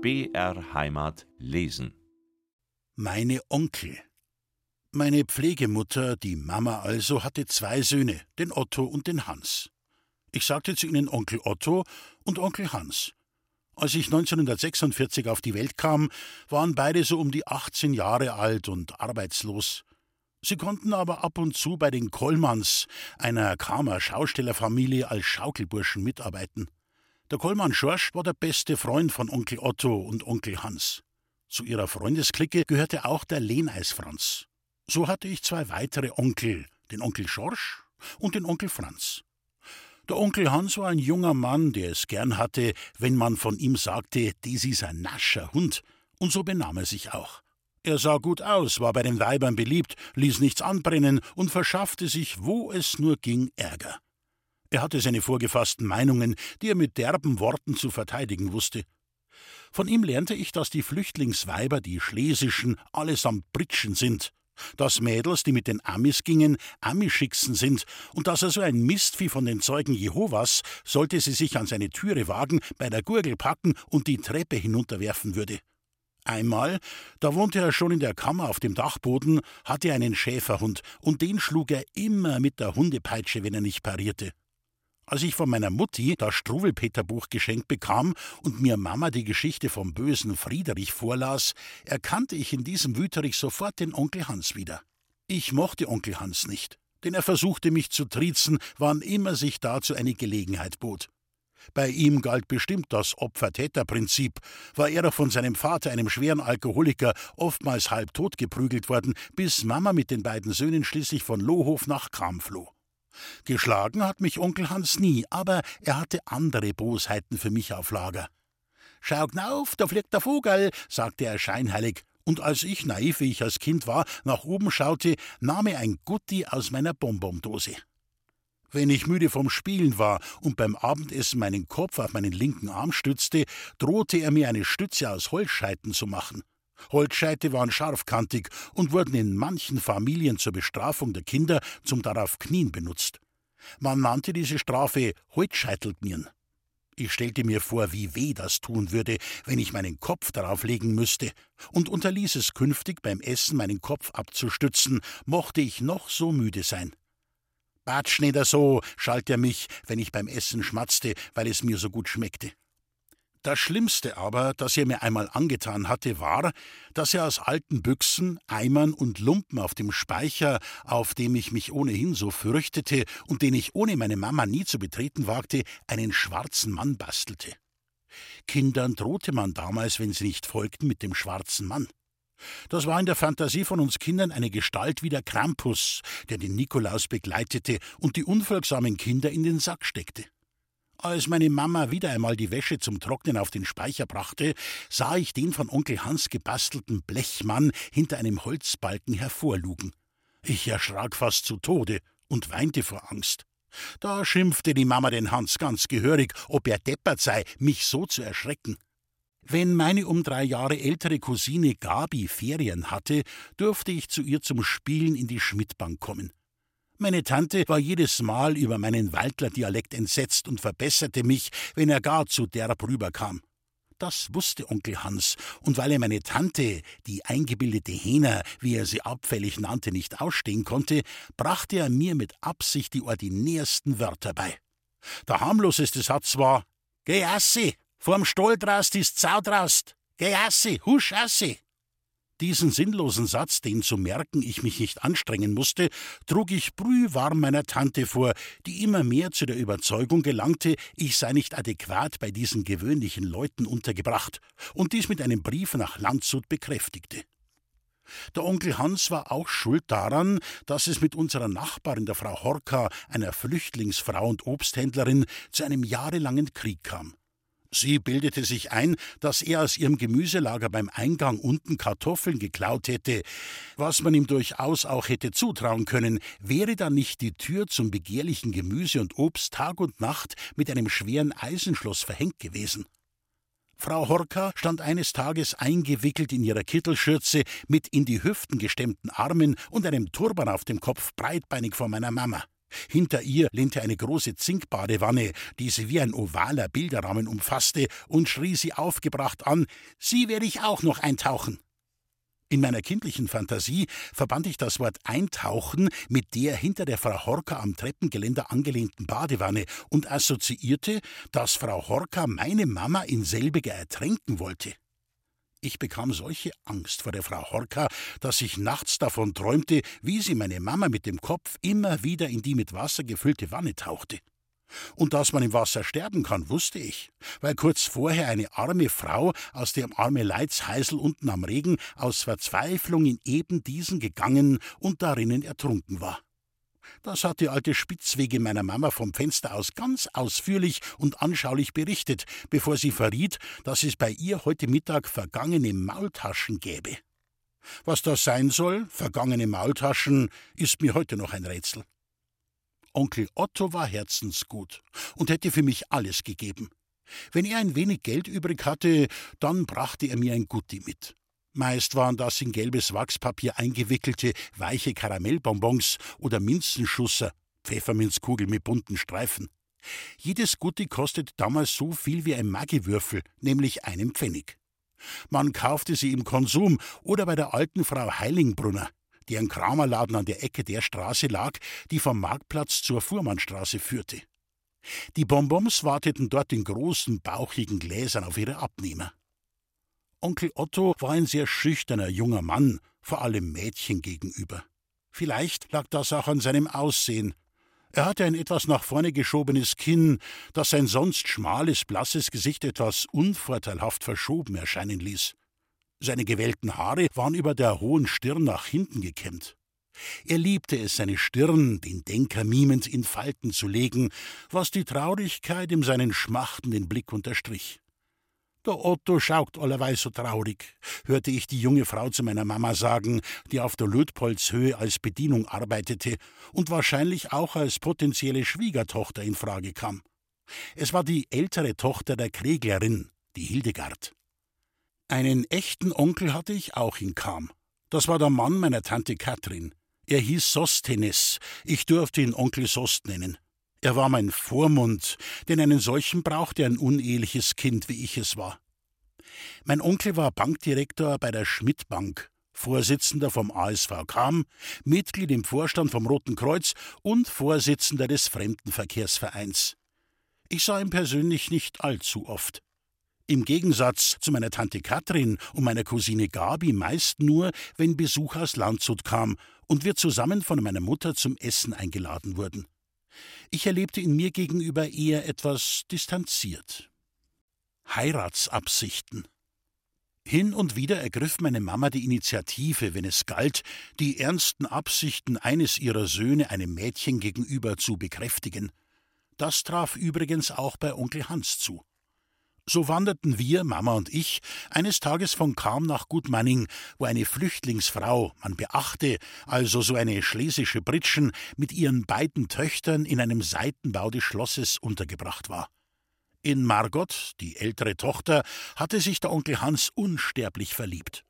BR Heimat lesen. Meine Onkel. Meine Pflegemutter, die Mama also, hatte zwei Söhne, den Otto und den Hans. Ich sagte zu ihnen Onkel Otto und Onkel Hans. Als ich 1946 auf die Welt kam, waren beide so um die 18 Jahre alt und arbeitslos. Sie konnten aber ab und zu bei den Kollmanns, einer Kamer Schaustellerfamilie, als Schaukelburschen mitarbeiten. Der Kollmann Schorsch war der beste Freund von Onkel Otto und Onkel Hans. Zu ihrer Freundesklicke gehörte auch der Lehneis Franz. So hatte ich zwei weitere Onkel, den Onkel Schorsch und den Onkel Franz. Der Onkel Hans war ein junger Mann, der es gern hatte, wenn man von ihm sagte, dies ist ein nascher Hund, und so benahm er sich auch. Er sah gut aus, war bei den Weibern beliebt, ließ nichts anbrennen und verschaffte sich, wo es nur ging, Ärger. Er hatte seine vorgefassten Meinungen, die er mit derben Worten zu verteidigen wusste. Von ihm lernte ich, dass die Flüchtlingsweiber, die Schlesischen, allesamt Britschen sind, dass Mädels, die mit den Amis gingen, Amischixen sind und dass er so ein Mistvieh von den Zeugen Jehovas, sollte sie sich an seine Türe wagen, bei der Gurgel packen und die Treppe hinunterwerfen würde. Einmal, da wohnte er schon in der Kammer auf dem Dachboden, hatte einen Schäferhund, und den schlug er immer mit der Hundepeitsche, wenn er nicht parierte. Als ich von meiner Mutti das Struwelpeterbuch geschenkt bekam und mir Mama die Geschichte vom bösen Friedrich vorlas, erkannte ich in diesem Wüterich sofort den Onkel Hans wieder. Ich mochte Onkel Hans nicht, denn er versuchte mich zu triezen, wann immer sich dazu eine Gelegenheit bot. Bei ihm galt bestimmt das Opfer-Täter-Prinzip. War er doch von seinem Vater, einem schweren Alkoholiker, oftmals halb tot geprügelt worden, bis Mama mit den beiden Söhnen schließlich von Lohhof nach Kram floh. Geschlagen hat mich Onkel Hans nie, aber er hatte andere Bosheiten für mich auf Lager. Schau hnauf, da fliegt der Vogel, sagte er scheinheilig, und als ich, naiv wie ich als Kind war, nach oben schaute, nahm er ein Gutti aus meiner Bonbondose. Wenn ich müde vom Spielen war und beim Abendessen meinen Kopf auf meinen linken Arm stützte, drohte er mir eine Stütze aus Holzscheiten zu machen. Holzscheite waren scharfkantig und wurden in manchen Familien zur Bestrafung der Kinder zum darauf Knien benutzt. Man nannte diese Strafe Holzscheitelknien. Ich stellte mir vor, wie weh das tun würde, wenn ich meinen Kopf darauf legen müsste, und unterließ es künftig beim Essen meinen Kopf abzustützen, mochte ich noch so müde sein. Batsch nicht so, schalt er mich, wenn ich beim Essen schmatzte, weil es mir so gut schmeckte. Das Schlimmste aber, das er mir einmal angetan hatte, war, dass er aus alten Büchsen, Eimern und Lumpen auf dem Speicher, auf dem ich mich ohnehin so fürchtete und den ich ohne meine Mama nie zu betreten wagte, einen schwarzen Mann bastelte. Kindern drohte man damals, wenn sie nicht folgten, mit dem schwarzen Mann. Das war in der Fantasie von uns Kindern eine Gestalt wie der Krampus, der den Nikolaus begleitete und die unfolgsamen Kinder in den Sack steckte. Als meine Mama wieder einmal die Wäsche zum Trocknen auf den Speicher brachte, sah ich den von Onkel Hans gebastelten Blechmann hinter einem Holzbalken hervorlugen. Ich erschrak fast zu Tode und weinte vor Angst. Da schimpfte die Mama den Hans ganz gehörig, ob er deppert sei, mich so zu erschrecken. Wenn meine um drei Jahre ältere Cousine Gabi Ferien hatte, durfte ich zu ihr zum Spielen in die Schmidtbank kommen. Meine Tante war jedes Mal über meinen Waldler-Dialekt entsetzt und verbesserte mich, wenn er gar zu derb rüberkam. Das wusste Onkel Hans, und weil er meine Tante, die eingebildete Hähner, wie er sie abfällig nannte, nicht ausstehen konnte, brachte er mir mit Absicht die ordinärsten Wörter bei. Der harmloseste Satz war: Geh assi! Vorm Stall ist Sau. Geh assi, husch assi. Diesen sinnlosen Satz, den zu merken ich mich nicht anstrengen musste, trug ich brühwarm meiner Tante vor, die immer mehr zu der Überzeugung gelangte, ich sei nicht adäquat bei diesen gewöhnlichen Leuten untergebracht und dies mit einem Brief nach Landshut bekräftigte. Der Onkel Hans war auch schuld daran, dass es mit unserer Nachbarin, der Frau Horka, einer Flüchtlingsfrau und Obsthändlerin, zu einem jahrelangen Krieg kam. Sie bildete sich ein, dass er aus ihrem Gemüselager beim Eingang unten Kartoffeln geklaut hätte. Was man ihm durchaus auch hätte zutrauen können, wäre dann nicht die Tür zum begehrlichen Gemüse und Obst Tag und Nacht mit einem schweren Eisenschloss verhängt gewesen. Frau Horka stand eines Tages eingewickelt in ihrer Kittelschürze mit in die Hüften gestemmten Armen und einem Turban auf dem Kopf breitbeinig vor meiner Mama. Hinter ihr lehnte eine große Zinkbadewanne, die sie wie ein ovaler Bilderrahmen umfasste, und schrie sie aufgebracht an: Sie werde ich auch noch eintauchen. In meiner kindlichen Fantasie verband ich das Wort Eintauchen mit der hinter der Frau Horka am Treppengeländer angelehnten Badewanne und assoziierte, dass Frau Horka meine Mama in selbiger ertränken wollte. Ich bekam solche Angst vor der Frau Horka, dass ich nachts davon träumte, wie sie meine Mama mit dem Kopf immer wieder in die mit Wasser gefüllte Wanne tauchte. Und dass man im Wasser sterben kann, wusste ich, weil kurz vorher eine arme Frau aus dem arme Leidsheisel unten am Regen aus Verzweiflung in eben diesen gegangen und darinnen ertrunken war. Das hat die alte Spitzwege meiner Mama vom Fenster aus ganz ausführlich und anschaulich berichtet, bevor sie verriet, dass es bei ihr heute Mittag vergangene Maultaschen gäbe. Was das sein soll, vergangene Maultaschen, ist mir heute noch ein Rätsel. Onkel Otto war herzensgut und hätte für mich alles gegeben. Wenn er ein wenig Geld übrig hatte, dann brachte er mir ein Gutti mit. Meist waren das in gelbes Wachspapier eingewickelte, weiche Karamellbonbons oder Minzenschusser, Pfefferminzkugel mit bunten Streifen. Jedes Gutti kostete damals so viel wie ein Magiwürfel, nämlich einen Pfennig. Man kaufte sie im Konsum oder bei der alten Frau Heilingbrunner, deren Kramerladen an der Ecke der Straße lag, die vom Marktplatz zur Fuhrmannstraße führte. Die Bonbons warteten dort in großen, bauchigen Gläsern auf ihre Abnehmer. Onkel Otto war ein sehr schüchterner junger Mann, vor allem Mädchen gegenüber. Vielleicht lag das auch an seinem Aussehen. Er hatte ein etwas nach vorne geschobenes Kinn, das sein sonst schmales, blasses Gesicht etwas unvorteilhaft verschoben erscheinen ließ. Seine gewellten Haare waren über der hohen Stirn nach hinten gekämmt. Er liebte es, seine Stirn, den Denker mimend, in Falten zu legen, was die Traurigkeit in seinen schmachtenden Blick unterstrich. Der Otto schaukt allerweil so traurig, hörte ich die junge Frau zu meiner Mama sagen, die auf der Lötpolzhöhe als Bedienung arbeitete und wahrscheinlich auch als potenzielle Schwiegertochter in Frage kam. Es war die ältere Tochter der Kreglerin, die Hildegard. Einen echten Onkel hatte ich auch in Kam. Das war der Mann meiner Tante Katrin. Er hieß Sostenes. Ich durfte ihn Onkel Sost nennen. Er war mein Vormund, denn einen solchen brauchte ein uneheliches Kind, wie ich es war. Mein Onkel war Bankdirektor bei der Schmidt Bank, Vorsitzender vom ASV Kam, Mitglied im Vorstand vom Roten Kreuz und Vorsitzender des Fremdenverkehrsvereins. Ich sah ihn persönlich nicht allzu oft. Im Gegensatz zu meiner Tante Katrin und meiner Cousine Gabi meist nur, wenn Besuch aus Landshut kam und wir zusammen von meiner Mutter zum Essen eingeladen wurden. Ich erlebte ihn mir gegenüber eher etwas distanziert. Heiratsabsichten. Hin und wieder ergriff meine Mama die Initiative, wenn es galt, die ernsten Absichten eines ihrer Söhne einem Mädchen gegenüber zu bekräftigen. Das traf übrigens auch bei Onkel Hans zu. So wanderten wir, Mama und ich, eines Tages von Kam nach Gutmanning, wo eine Flüchtlingsfrau, man beachte, also so eine schlesische Britschen, mit ihren beiden Töchtern in einem Seitenbau des Schlosses untergebracht war. In Margot, die ältere Tochter, hatte sich der Onkel Hans unsterblich verliebt.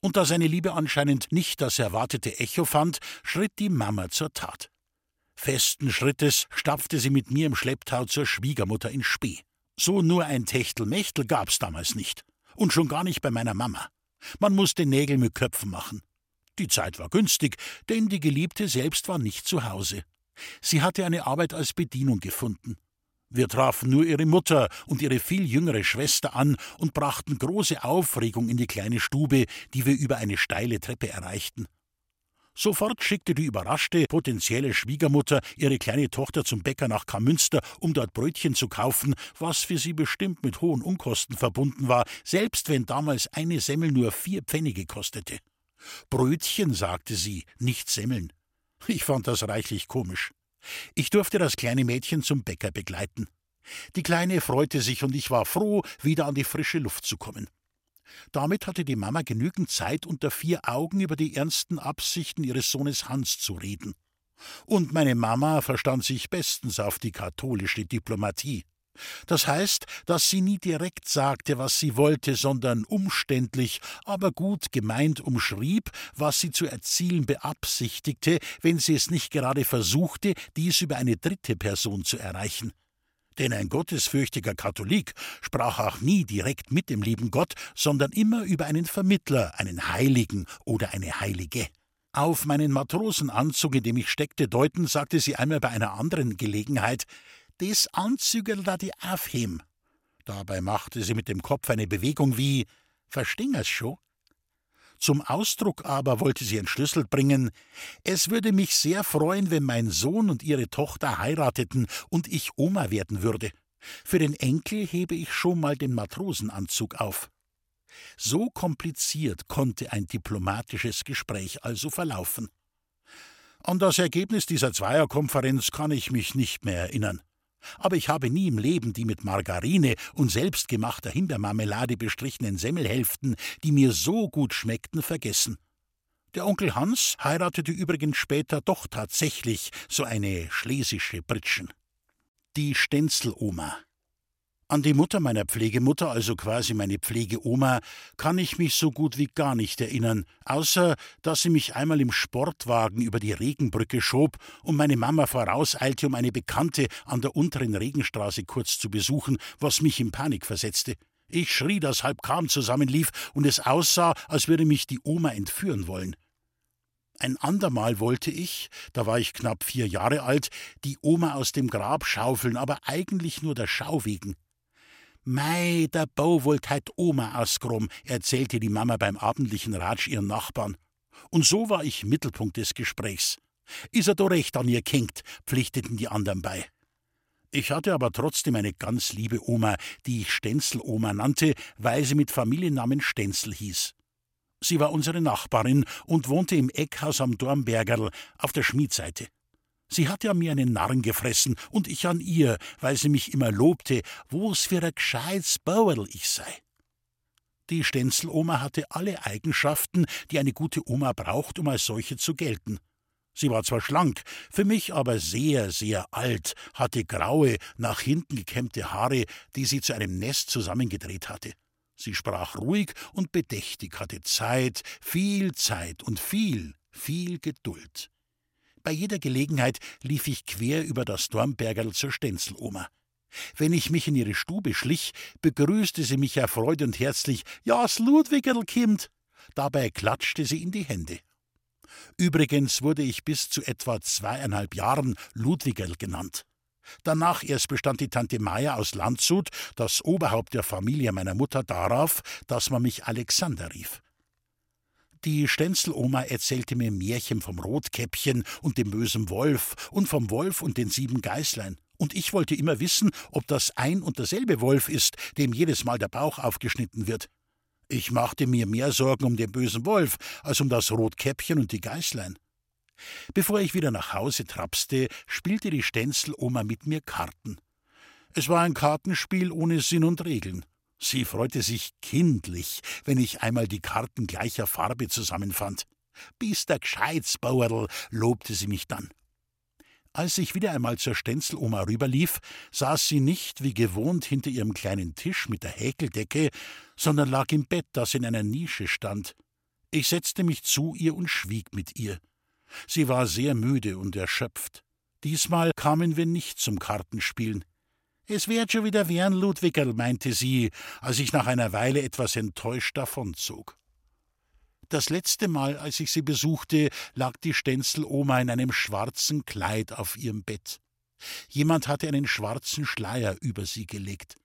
Und da seine Liebe anscheinend nicht das erwartete Echo fand, schritt die Mama zur Tat. Festen Schrittes stapfte sie mit mir im Schlepptau zur Schwiegermutter in Spee. So nur ein Techtelmechtel gab's damals nicht. Und schon gar nicht bei meiner Mama. Man musste Nägel mit Köpfen machen. Die Zeit war günstig, denn die Geliebte selbst war nicht zu Hause. Sie hatte eine Arbeit als Bedienung gefunden. Wir trafen nur ihre Mutter und ihre viel jüngere Schwester an und brachten große Aufregung in die kleine Stube, die wir über eine steile Treppe erreichten. Sofort schickte die überraschte potenzielle Schwiegermutter ihre kleine Tochter zum Bäcker nach Kamünster, um dort Brötchen zu kaufen, was für sie bestimmt mit hohen Unkosten verbunden war, selbst wenn damals eine Semmel nur vier Pfennige kostete. Brötchen, sagte sie, nicht Semmeln. Ich fand das reichlich komisch. Ich durfte das kleine Mädchen zum Bäcker begleiten. Die Kleine freute sich und ich war froh, wieder an die frische Luft zu kommen. Damit hatte die Mama genügend Zeit, unter vier Augen über die ernsten Absichten ihres Sohnes Hans zu reden. Und meine Mama verstand sich bestens auf die katholische Diplomatie. Das heißt, dass sie nie direkt sagte, was sie wollte, sondern umständlich, aber gut gemeint umschrieb, was sie zu erzielen beabsichtigte, wenn sie es nicht gerade versuchte, dies über eine dritte Person zu erreichen. Denn ein gottesfürchtiger Katholik sprach auch nie direkt mit dem lieben Gott, sondern immer über einen Vermittler, einen Heiligen oder eine Heilige. Auf meinen Matrosenanzug, in dem ich steckte, deuten, sagte sie einmal bei einer anderen Gelegenheit, des Anzügel da die aufheben. Dabei machte sie mit dem Kopf eine Bewegung wie Versteh's schon? Zum Ausdruck aber wollte sie entschlüsselt bringen, es würde mich sehr freuen, wenn mein Sohn und ihre Tochter heirateten und ich Oma werden würde. Für den Enkel hebe ich schon mal den Matrosenanzug auf. So kompliziert konnte ein diplomatisches Gespräch also verlaufen. An das Ergebnis dieser Zweierkonferenz kann ich mich nicht mehr erinnern aber ich habe nie im Leben die mit Margarine und selbstgemachter Himbeermarmelade bestrichenen Semmelhälften, die mir so gut schmeckten, vergessen. Der Onkel Hans heiratete übrigens später doch tatsächlich so eine schlesische Pritschen. Die Stenzeloma. An die Mutter meiner Pflegemutter, also quasi meine Pflegeoma, kann ich mich so gut wie gar nicht erinnern, außer dass sie mich einmal im Sportwagen über die Regenbrücke schob und meine Mama vorauseilte, um eine Bekannte an der unteren Regenstraße kurz zu besuchen, was mich in Panik versetzte. Ich schrie, dass halb Kram zusammenlief und es aussah, als würde mich die Oma entführen wollen. Ein andermal wollte ich, da war ich knapp vier Jahre alt, die Oma aus dem Grab schaufeln, aber eigentlich nur der Schau wegen. Mei, der Bo wollt heut Oma ausgrum, erzählte die Mama beim abendlichen Ratsch ihren Nachbarn. Und so war ich Mittelpunkt des Gesprächs. Is er doch recht an ihr kinkt, pflichteten die anderen bei. Ich hatte aber trotzdem eine ganz liebe Oma, die ich Stenzel-Oma nannte, weil sie mit Familiennamen Stenzel hieß. Sie war unsere Nachbarin und wohnte im Eckhaus am Dornbergerl auf der Schmiedseite. Sie hat ja mir einen Narren gefressen und ich an ihr, weil sie mich immer lobte, wo's für ein gescheites Bauerl ich sei. Die Stenzeloma hatte alle Eigenschaften, die eine gute Oma braucht, um als solche zu gelten. Sie war zwar schlank, für mich aber sehr, sehr alt, hatte graue, nach hinten gekämmte Haare, die sie zu einem Nest zusammengedreht hatte. Sie sprach ruhig und bedächtig, hatte Zeit, viel Zeit und viel, viel Geduld. Bei jeder Gelegenheit lief ich quer über das Dornbergerl zur Stenzeloma. Wenn ich mich in ihre Stube schlich, begrüßte sie mich erfreut und herzlich. Ja's Ludwigerl kimmt. Dabei klatschte sie in die Hände. Übrigens wurde ich bis zu etwa zweieinhalb Jahren Ludwigerl genannt. Danach erst bestand die Tante Meier aus Landshut, das Oberhaupt der Familie meiner Mutter, darauf, dass man mich Alexander rief. Die Stenzeloma erzählte mir Märchen vom Rotkäppchen und dem bösen Wolf und vom Wolf und den sieben Geißlein. Und ich wollte immer wissen, ob das ein und derselbe Wolf ist, dem jedes Mal der Bauch aufgeschnitten wird. Ich machte mir mehr Sorgen um den bösen Wolf als um das Rotkäppchen und die Geißlein. Bevor ich wieder nach Hause trapste, spielte die Stenzeloma mit mir Karten. Es war ein Kartenspiel ohne Sinn und Regeln. Sie freute sich kindlich, wenn ich einmal die Karten gleicher Farbe zusammenfand. Bist der Gescheitsbauerl, lobte sie mich dann. Als ich wieder einmal zur Stenzeloma rüberlief, saß sie nicht wie gewohnt hinter ihrem kleinen Tisch mit der Häkeldecke, sondern lag im Bett, das in einer Nische stand. Ich setzte mich zu ihr und schwieg mit ihr. Sie war sehr müde und erschöpft. Diesmal kamen wir nicht zum Kartenspielen. Es wird schon wieder werden, Ludwigerl, meinte sie, als ich nach einer Weile etwas enttäuscht davonzog. Das letzte Mal, als ich sie besuchte, lag die Stenzeloma in einem schwarzen Kleid auf ihrem Bett. Jemand hatte einen schwarzen Schleier über sie gelegt.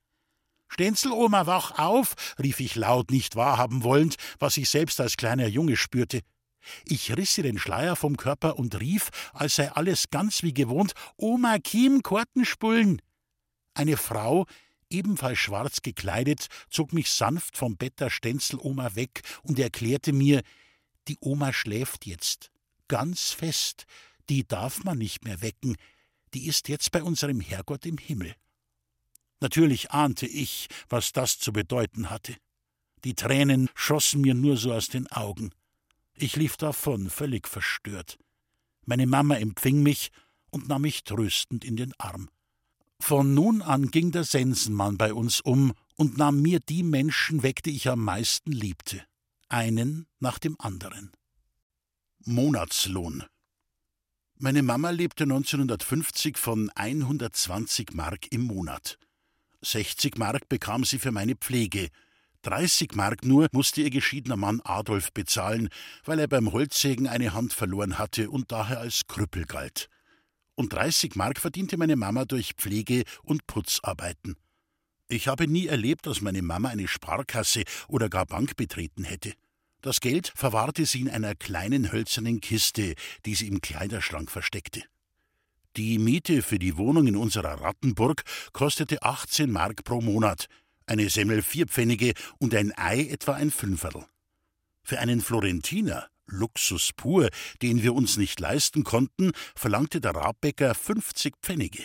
Stenzeloma, wach auf, rief ich laut, nicht wahrhaben wollend, was ich selbst als kleiner Junge spürte. Ich riss ihr den Schleier vom Körper und rief, als sei alles ganz wie gewohnt, Oma Kim, Kortenspullen. Eine Frau, ebenfalls schwarz gekleidet, zog mich sanft vom Bett der Stenzeloma weg und erklärte mir, die Oma schläft jetzt. Ganz fest. Die darf man nicht mehr wecken. Die ist jetzt bei unserem Herrgott im Himmel. Natürlich ahnte ich, was das zu bedeuten hatte. Die Tränen schossen mir nur so aus den Augen. Ich lief davon, völlig verstört. Meine Mama empfing mich und nahm mich tröstend in den Arm. Von nun an ging der Sensenmann bei uns um und nahm mir die Menschen weg, die ich am meisten liebte, einen nach dem anderen. Monatslohn. Meine Mama lebte 1950 von 120 Mark im Monat. 60 Mark bekam sie für meine Pflege. 30 Mark nur musste ihr geschiedener Mann Adolf bezahlen, weil er beim Holzsägen eine Hand verloren hatte und daher als Krüppel galt. Und 30 Mark verdiente meine Mama durch Pflege und Putzarbeiten. Ich habe nie erlebt, dass meine Mama eine Sparkasse oder gar Bank betreten hätte. Das Geld verwahrte sie in einer kleinen hölzernen Kiste, die sie im Kleiderschrank versteckte. Die Miete für die Wohnung in unserer Rattenburg kostete 18 Mark pro Monat, eine Semmel vier Pfennige und ein Ei etwa ein Fünferl. Für einen Florentiner, Luxus pur, den wir uns nicht leisten konnten, verlangte der Rabbäcker 50 Pfennige.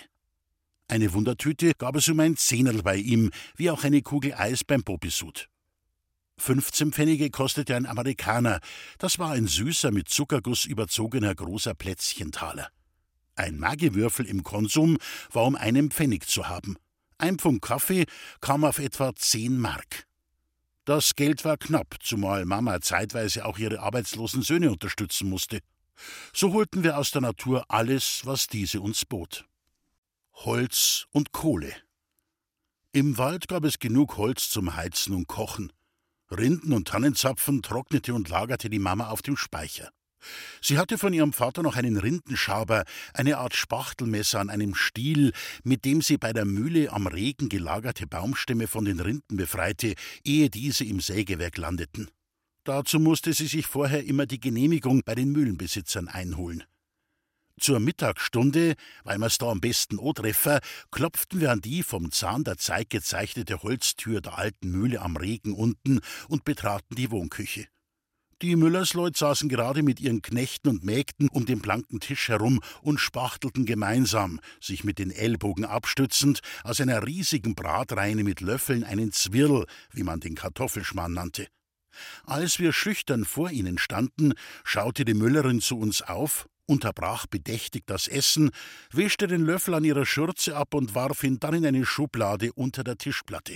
Eine Wundertüte gab es um ein Zehnerl bei ihm, wie auch eine Kugel Eis beim Bobisud. 15 Pfennige kostete ein Amerikaner, das war ein süßer, mit Zuckerguss überzogener großer Plätzchentaler. Ein Magiwürfel im Konsum war um einen Pfennig zu haben. Ein Pfund Kaffee kam auf etwa zehn Mark. Das Geld war knapp, zumal Mama zeitweise auch ihre arbeitslosen Söhne unterstützen musste. So holten wir aus der Natur alles, was diese uns bot. Holz und Kohle. Im Wald gab es genug Holz zum Heizen und Kochen. Rinden und Tannenzapfen trocknete und lagerte die Mama auf dem Speicher. Sie hatte von ihrem Vater noch einen Rindenschaber, eine Art Spachtelmesser an einem Stiel, mit dem sie bei der Mühle am Regen gelagerte Baumstämme von den Rinden befreite, ehe diese im Sägewerk landeten. Dazu musste sie sich vorher immer die Genehmigung bei den Mühlenbesitzern einholen. Zur Mittagsstunde, weil wir's da am besten treffer, klopften wir an die vom Zahn der Zeit gezeichnete Holztür der alten Mühle am Regen unten und betraten die Wohnküche. Die Müllersleut saßen gerade mit ihren Knechten und Mägden um den blanken Tisch herum und spachtelten gemeinsam, sich mit den Ellbogen abstützend, aus einer riesigen Bratreine mit Löffeln einen Zwirl, wie man den Kartoffelschmarrn nannte. Als wir schüchtern vor ihnen standen, schaute die Müllerin zu uns auf, unterbrach bedächtig das Essen, wischte den Löffel an ihrer Schürze ab und warf ihn dann in eine Schublade unter der Tischplatte.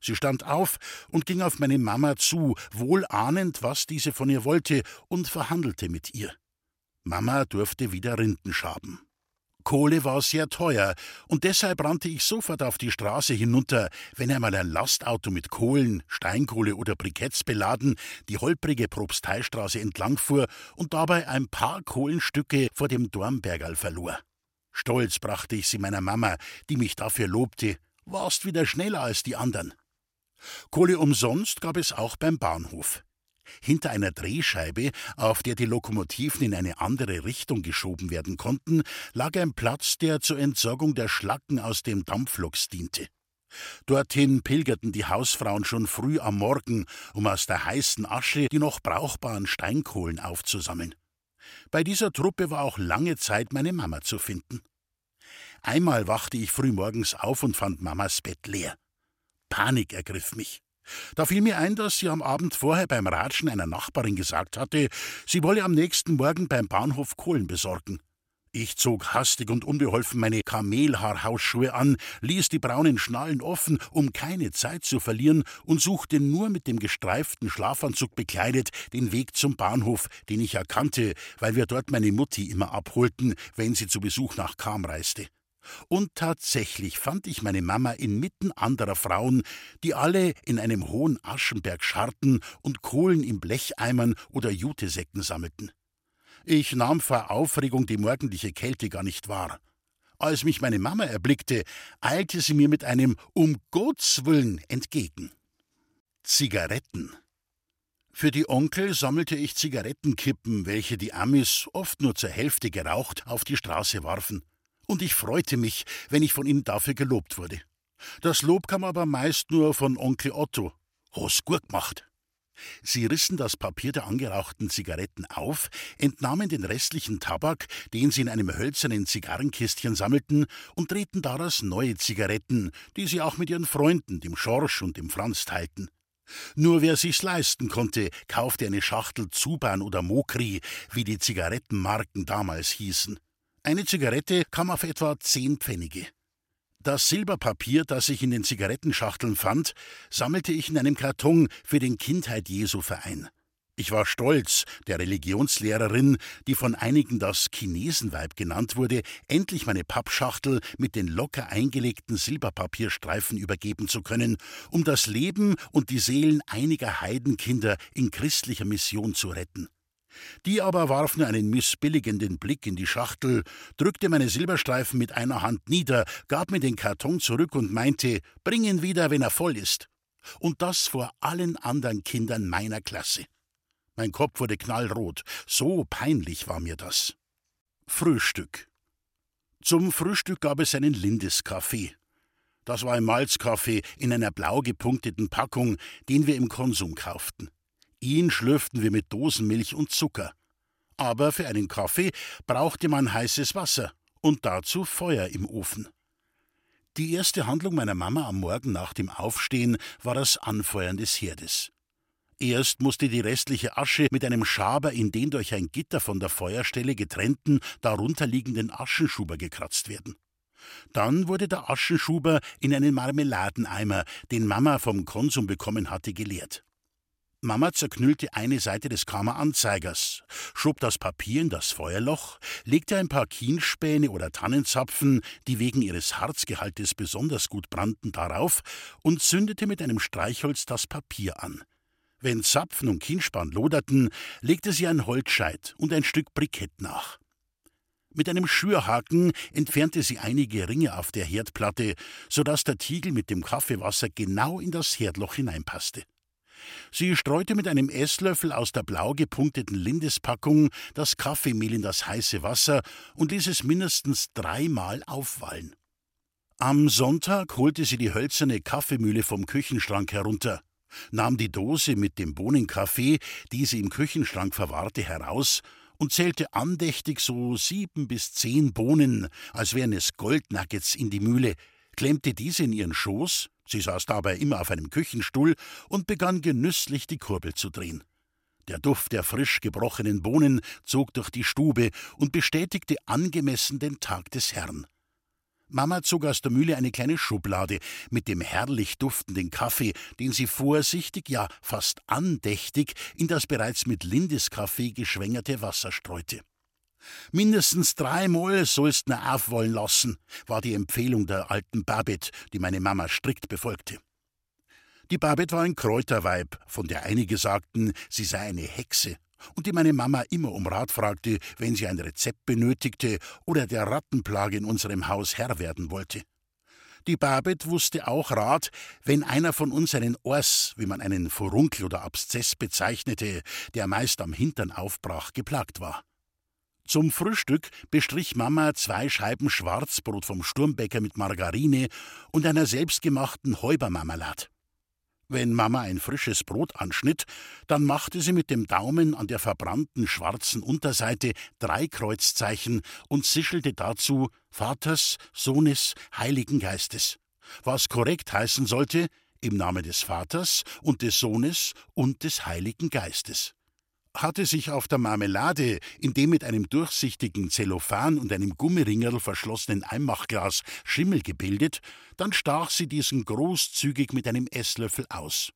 Sie stand auf und ging auf meine Mama zu, wohl ahnend, was diese von ihr wollte, und verhandelte mit ihr. Mama durfte wieder Rinden schaben. Kohle war sehr teuer, und deshalb rannte ich sofort auf die Straße hinunter, wenn einmal ein Lastauto mit Kohlen, Steinkohle oder Briketts beladen die holprige Propsteistraße entlangfuhr und dabei ein paar Kohlenstücke vor dem Dornbergerl verlor. Stolz brachte ich sie meiner Mama, die mich dafür lobte. Warst wieder schneller als die anderen. Kohle umsonst gab es auch beim Bahnhof. Hinter einer Drehscheibe, auf der die Lokomotiven in eine andere Richtung geschoben werden konnten, lag ein Platz, der zur Entsorgung der Schlacken aus dem Dampfloks diente. Dorthin pilgerten die Hausfrauen schon früh am Morgen, um aus der heißen Asche die noch brauchbaren Steinkohlen aufzusammeln. Bei dieser Truppe war auch lange Zeit meine Mama zu finden. Einmal wachte ich frühmorgens auf und fand Mamas Bett leer. Panik ergriff mich. Da fiel mir ein, dass sie am Abend vorher beim Ratschen einer Nachbarin gesagt hatte, sie wolle am nächsten Morgen beim Bahnhof Kohlen besorgen. Ich zog hastig und unbeholfen meine Kamelhaarhausschuhe an, ließ die braunen Schnallen offen, um keine Zeit zu verlieren, und suchte nur mit dem gestreiften Schlafanzug bekleidet den Weg zum Bahnhof, den ich erkannte, weil wir dort meine Mutti immer abholten, wenn sie zu Besuch nach Kam reiste. Und tatsächlich fand ich meine Mama inmitten anderer Frauen, die alle in einem hohen Aschenberg scharrten und Kohlen in Blecheimern oder Jutesäcken sammelten. Ich nahm vor Aufregung die morgendliche Kälte gar nicht wahr. Als mich meine Mama erblickte, eilte sie mir mit einem Um Gottes Willen entgegen. Zigaretten. Für die Onkel sammelte ich Zigarettenkippen, welche die Amis, oft nur zur Hälfte geraucht, auf die Straße warfen und ich freute mich, wenn ich von ihnen dafür gelobt wurde. Das Lob kam aber meist nur von Onkel Otto. Hast gut gemacht. Sie rissen das Papier der angerauchten Zigaretten auf, entnahmen den restlichen Tabak, den sie in einem hölzernen Zigarrenkistchen sammelten, und drehten daraus neue Zigaretten, die sie auch mit ihren Freunden, dem Schorsch und dem Franz, teilten. Nur wer sich's leisten konnte, kaufte eine Schachtel Zuban oder Mokri, wie die Zigarettenmarken damals hießen. Eine Zigarette kam auf etwa zehn Pfennige. Das Silberpapier, das sich in den Zigarettenschachteln fand, sammelte ich in einem Karton für den Kindheit Jesu Verein. Ich war stolz, der Religionslehrerin, die von einigen das Chinesenweib genannt wurde, endlich meine Pappschachtel mit den locker eingelegten Silberpapierstreifen übergeben zu können, um das Leben und die Seelen einiger Heidenkinder in christlicher Mission zu retten. Die aber warf nur einen missbilligenden Blick in die Schachtel, drückte meine Silberstreifen mit einer Hand nieder, gab mir den Karton zurück und meinte, bring ihn wieder, wenn er voll ist. Und das vor allen anderen Kindern meiner Klasse. Mein Kopf wurde knallrot. So peinlich war mir das. Frühstück. Zum Frühstück gab es einen Lindeskaffee. Das war ein Malzkaffee in einer blau gepunkteten Packung, den wir im Konsum kauften. Ihn schlürften wir mit Dosenmilch und Zucker. Aber für einen Kaffee brauchte man heißes Wasser und dazu Feuer im Ofen. Die erste Handlung meiner Mama am Morgen nach dem Aufstehen war das Anfeuern des Herdes. Erst musste die restliche Asche mit einem Schaber in den durch ein Gitter von der Feuerstelle getrennten, darunterliegenden Aschenschuber gekratzt werden. Dann wurde der Aschenschuber in einen Marmeladeneimer, den Mama vom Konsum bekommen hatte, geleert. Mama zerknüllte eine Seite des Kammeranzeigers, schob das Papier in das Feuerloch, legte ein paar Kienspäne oder Tannenzapfen, die wegen ihres Harzgehaltes besonders gut brannten, darauf und zündete mit einem Streichholz das Papier an. Wenn Zapfen und Kienspan loderten, legte sie ein Holzscheit und ein Stück Brikett nach. Mit einem Schürhaken entfernte sie einige Ringe auf der Herdplatte, so dass der Tiegel mit dem Kaffeewasser genau in das Herdloch hineinpasste. Sie streute mit einem Esslöffel aus der blau gepunkteten Lindespackung das Kaffeemehl in das heiße Wasser und ließ es mindestens dreimal aufwallen. Am Sonntag holte sie die hölzerne Kaffeemühle vom Küchenschrank herunter nahm die Dose mit dem Bohnenkaffee, die sie im Küchenschrank verwahrte, heraus und zählte andächtig so sieben bis zehn Bohnen, als wären es Goldnuggets, in die Mühle, klemmte diese in ihren Schoß, sie saß dabei immer auf einem Küchenstuhl, und begann genüsslich die Kurbel zu drehen. Der Duft der frisch gebrochenen Bohnen zog durch die Stube und bestätigte angemessen den Tag des Herrn. Mama zog aus der Mühle eine kleine Schublade mit dem herrlich duftenden Kaffee, den sie vorsichtig, ja fast andächtig in das bereits mit Lindeskaffee geschwängerte Wasser streute. Mindestens dreimal sollst du aufwollen lassen, war die Empfehlung der alten Babette, die meine Mama strikt befolgte. Die Babette war ein Kräuterweib, von der einige sagten, sie sei eine Hexe und die meine Mama immer um Rat fragte, wenn sie ein Rezept benötigte oder der Rattenplage in unserem Haus Herr werden wollte. Die Babet wusste auch Rat, wenn einer von uns einen Ors, wie man einen Furunkel oder Abszess bezeichnete, der meist am Hintern aufbrach, geplagt war. Zum Frühstück bestrich Mama zwei Scheiben Schwarzbrot vom Sturmbäcker mit Margarine und einer selbstgemachten Häubermarmelade. Wenn Mama ein frisches Brot anschnitt, dann machte sie mit dem Daumen an der verbrannten schwarzen Unterseite drei Kreuzzeichen und sischelte dazu Vaters, Sohnes, Heiligen Geistes, was korrekt heißen sollte im Namen des Vaters und des Sohnes und des Heiligen Geistes. Hatte sich auf der Marmelade in dem mit einem durchsichtigen Zellophan und einem Gummiringerl verschlossenen Einmachglas Schimmel gebildet, dann stach sie diesen großzügig mit einem Esslöffel aus.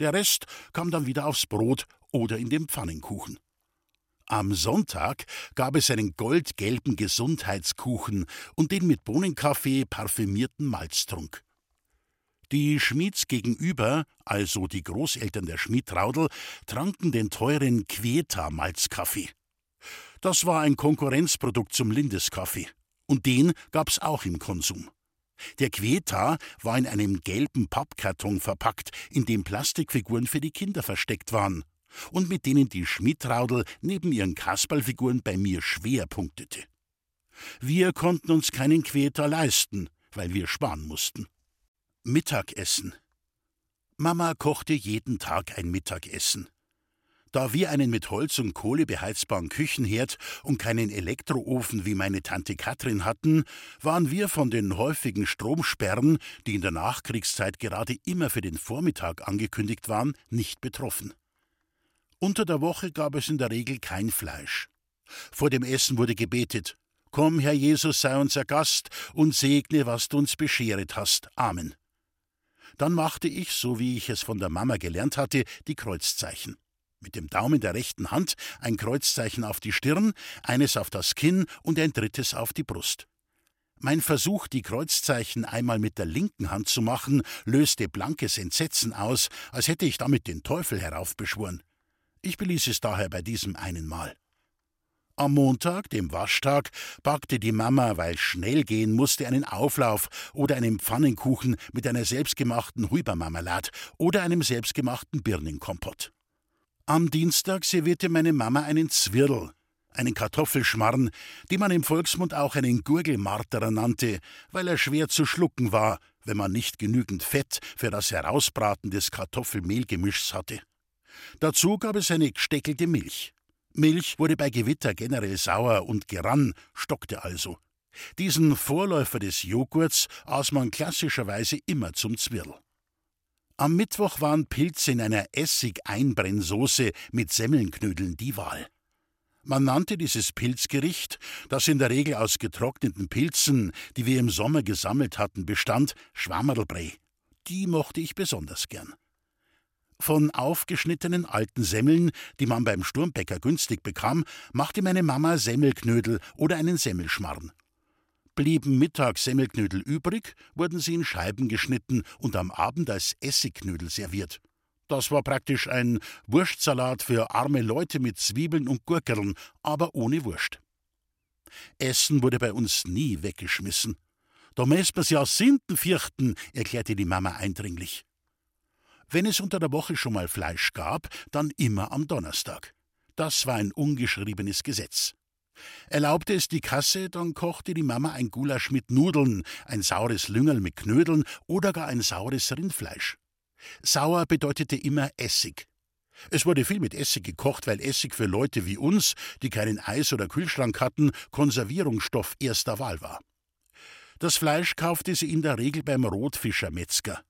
Der Rest kam dann wieder aufs Brot oder in den Pfannenkuchen. Am Sonntag gab es einen goldgelben Gesundheitskuchen und den mit Bohnenkaffee parfümierten Malztrunk. Die Schmieds gegenüber, also die Großeltern der Schmiedtraudel, tranken den teuren Queta-Malzkaffee. Das war ein Konkurrenzprodukt zum Lindeskaffee. Und den gab's auch im Konsum. Der Queta war in einem gelben Pappkarton verpackt, in dem Plastikfiguren für die Kinder versteckt waren und mit denen die Schmidtraudel neben ihren Kasperlfiguren bei mir schwer punktete. Wir konnten uns keinen Queta leisten, weil wir sparen mussten. Mittagessen. Mama kochte jeden Tag ein Mittagessen. Da wir einen mit Holz und Kohle beheizbaren Küchenherd und keinen Elektroofen wie meine Tante Katrin hatten, waren wir von den häufigen Stromsperren, die in der Nachkriegszeit gerade immer für den Vormittag angekündigt waren, nicht betroffen. Unter der Woche gab es in der Regel kein Fleisch. Vor dem Essen wurde gebetet: Komm, Herr Jesus, sei unser Gast und segne, was du uns bescheret hast. Amen. Dann machte ich, so wie ich es von der Mama gelernt hatte, die Kreuzzeichen. Mit dem Daumen der rechten Hand ein Kreuzzeichen auf die Stirn, eines auf das Kinn und ein drittes auf die Brust. Mein Versuch, die Kreuzzeichen einmal mit der linken Hand zu machen, löste blankes Entsetzen aus, als hätte ich damit den Teufel heraufbeschworen. Ich beließ es daher bei diesem einen Mal. Am Montag, dem Waschtag, backte die Mama, weil schnell gehen musste, einen Auflauf oder einen Pfannenkuchen mit einer selbstgemachten Huibermarmelade oder einem selbstgemachten Birnenkompott. Am Dienstag servierte meine Mama einen Zwirl, einen Kartoffelschmarrn, den man im Volksmund auch einen Gurgelmarterer nannte, weil er schwer zu schlucken war, wenn man nicht genügend Fett für das Herausbraten des Kartoffelmehlgemischs hatte. Dazu gab es eine gesteckelte Milch. Milch wurde bei Gewitter generell sauer und gerann, stockte also. Diesen Vorläufer des Joghurts aß man klassischerweise immer zum Zwirl. Am Mittwoch waren Pilze in einer Essig-Einbrennsoße mit Semmelnknödeln die Wahl. Man nannte dieses Pilzgericht, das in der Regel aus getrockneten Pilzen, die wir im Sommer gesammelt hatten, bestand, Schwammerlbrei. Die mochte ich besonders gern. Von aufgeschnittenen alten Semmeln, die man beim Sturmbäcker günstig bekam, machte meine Mama Semmelknödel oder einen Semmelschmarrn. Blieben mittags Semmelknödel übrig, wurden sie in Scheiben geschnitten und am Abend als Essiggknödel serviert. Das war praktisch ein Wurstsalat für arme Leute mit Zwiebeln und Gurkeln, aber ohne Wurst. Essen wurde bei uns nie weggeschmissen. Da müssen wir's ja Sinden fürchten, erklärte die Mama eindringlich. Wenn es unter der Woche schon mal Fleisch gab, dann immer am Donnerstag. Das war ein ungeschriebenes Gesetz. Erlaubte es die Kasse, dann kochte die Mama ein Gulasch mit Nudeln, ein saures Lüngerl mit Knödeln oder gar ein saures Rindfleisch. Sauer bedeutete immer Essig. Es wurde viel mit Essig gekocht, weil Essig für Leute wie uns, die keinen Eis- oder Kühlschrank hatten, Konservierungsstoff erster Wahl war. Das Fleisch kaufte sie in der Regel beim Rotfischermetzger.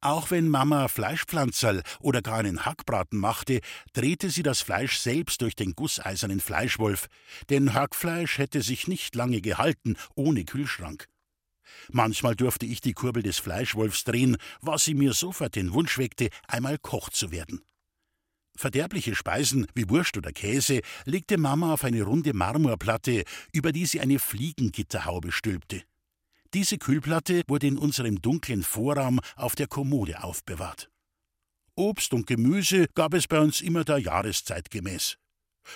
Auch wenn Mama Fleischpflanzerl oder gar einen Hackbraten machte, drehte sie das Fleisch selbst durch den gusseisernen Fleischwolf, denn Hackfleisch hätte sich nicht lange gehalten ohne Kühlschrank. Manchmal durfte ich die Kurbel des Fleischwolfs drehen, was sie mir sofort den Wunsch weckte, einmal Koch zu werden. Verderbliche Speisen wie Wurst oder Käse legte Mama auf eine runde Marmorplatte, über die sie eine Fliegengitterhaube stülpte. Diese Kühlplatte wurde in unserem dunklen Vorraum auf der Kommode aufbewahrt. Obst und Gemüse gab es bei uns immer der Jahreszeit gemäß.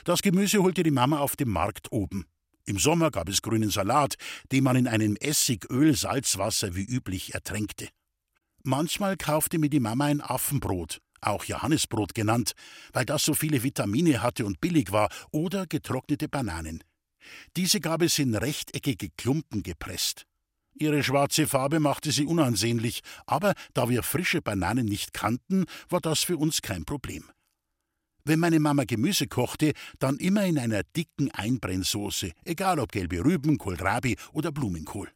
Das Gemüse holte die Mama auf dem Markt oben. Im Sommer gab es grünen Salat, den man in einem Essig-Öl-Salzwasser wie üblich ertränkte. Manchmal kaufte mir die Mama ein Affenbrot, auch Johannisbrot genannt, weil das so viele Vitamine hatte und billig war, oder getrocknete Bananen. Diese gab es in rechteckige Klumpen gepresst. Ihre schwarze Farbe machte sie unansehnlich, aber da wir frische Bananen nicht kannten, war das für uns kein Problem. Wenn meine Mama Gemüse kochte, dann immer in einer dicken Einbrennsoße, egal ob gelbe Rüben, Kohlrabi oder Blumenkohl.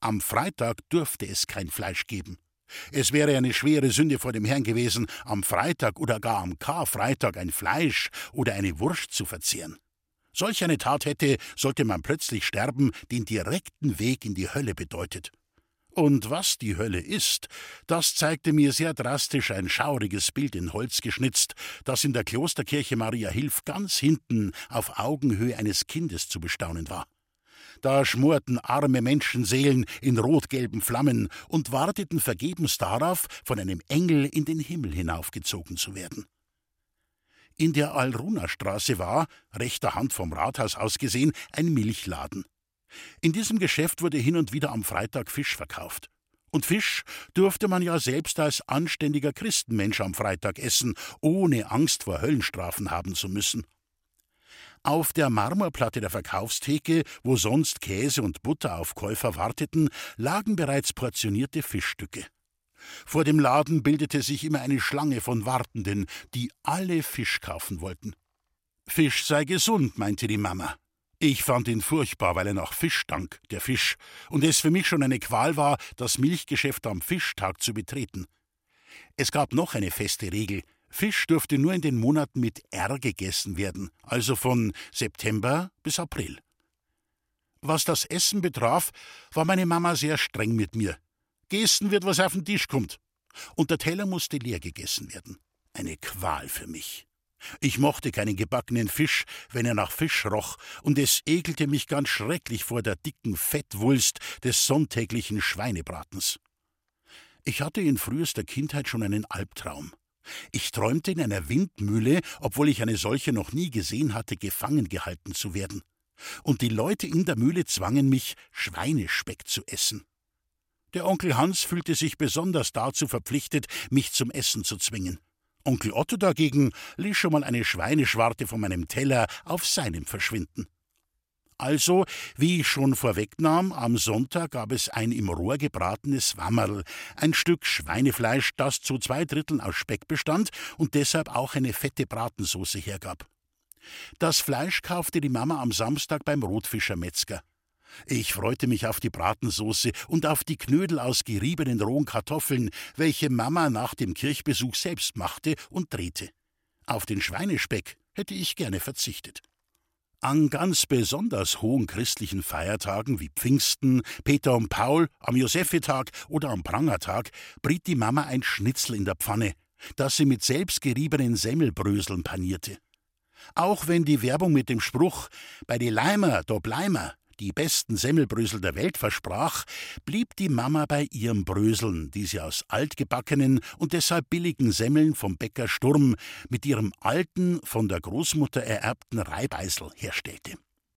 Am Freitag durfte es kein Fleisch geben. Es wäre eine schwere Sünde vor dem Herrn gewesen, am Freitag oder gar am Karfreitag ein Fleisch oder eine Wurst zu verzehren. Solch eine Tat hätte, sollte man plötzlich sterben, den direkten Weg in die Hölle bedeutet. Und was die Hölle ist, das zeigte mir sehr drastisch ein schauriges Bild in Holz geschnitzt, das in der Klosterkirche Maria Hilf ganz hinten auf Augenhöhe eines Kindes zu bestaunen war. Da schmorten arme Menschenseelen in rotgelben Flammen und warteten vergebens darauf, von einem Engel in den Himmel hinaufgezogen zu werden. In der Alruna-Straße war, rechter Hand vom Rathaus aus gesehen, ein Milchladen. In diesem Geschäft wurde hin und wieder am Freitag Fisch verkauft. Und Fisch durfte man ja selbst als anständiger Christenmensch am Freitag essen, ohne Angst vor Höllenstrafen haben zu müssen. Auf der Marmorplatte der Verkaufstheke, wo sonst Käse und Butter auf Käufer warteten, lagen bereits portionierte Fischstücke. Vor dem Laden bildete sich immer eine Schlange von Wartenden, die alle Fisch kaufen wollten. Fisch sei gesund, meinte die Mama. Ich fand ihn furchtbar, weil er nach Fisch stank, der Fisch, und es für mich schon eine Qual war, das Milchgeschäft am Fischtag zu betreten. Es gab noch eine feste Regel. Fisch durfte nur in den Monaten mit R gegessen werden, also von September bis April. Was das Essen betraf, war meine Mama sehr streng mit mir. Gegessen wird, was auf den Tisch kommt. Und der Teller musste leer gegessen werden. Eine Qual für mich. Ich mochte keinen gebackenen Fisch, wenn er nach Fisch roch, und es ekelte mich ganz schrecklich vor der dicken Fettwulst des sonntäglichen Schweinebratens. Ich hatte in frühester Kindheit schon einen Albtraum. Ich träumte in einer Windmühle, obwohl ich eine solche noch nie gesehen hatte, gefangen gehalten zu werden. Und die Leute in der Mühle zwangen mich, Schweinespeck zu essen. Der Onkel Hans fühlte sich besonders dazu verpflichtet, mich zum Essen zu zwingen. Onkel Otto dagegen ließ schon mal eine Schweineschwarte von meinem Teller auf seinem verschwinden. Also, wie ich schon vorwegnahm, am Sonntag gab es ein im Rohr gebratenes Wammerl, ein Stück Schweinefleisch, das zu zwei Dritteln aus Speck bestand und deshalb auch eine fette Bratensoße hergab. Das Fleisch kaufte die Mama am Samstag beim Rotfischermetzger. Ich freute mich auf die Bratensoße und auf die Knödel aus geriebenen rohen Kartoffeln, welche Mama nach dem Kirchbesuch selbst machte und drehte. Auf den Schweinespeck hätte ich gerne verzichtet. An ganz besonders hohen christlichen Feiertagen wie Pfingsten, Peter und Paul, am Josephetag oder am Prangertag briet die Mama ein Schnitzel in der Pfanne, das sie mit selbstgeriebenen Semmelbröseln panierte. Auch wenn die Werbung mit dem Spruch bei die Leimer, do bleimer die besten Semmelbrösel der Welt versprach, blieb die Mama bei ihrem Bröseln, die sie aus altgebackenen und deshalb billigen Semmeln vom Bäcker Sturm mit ihrem alten, von der Großmutter ererbten Reibeisel herstellte.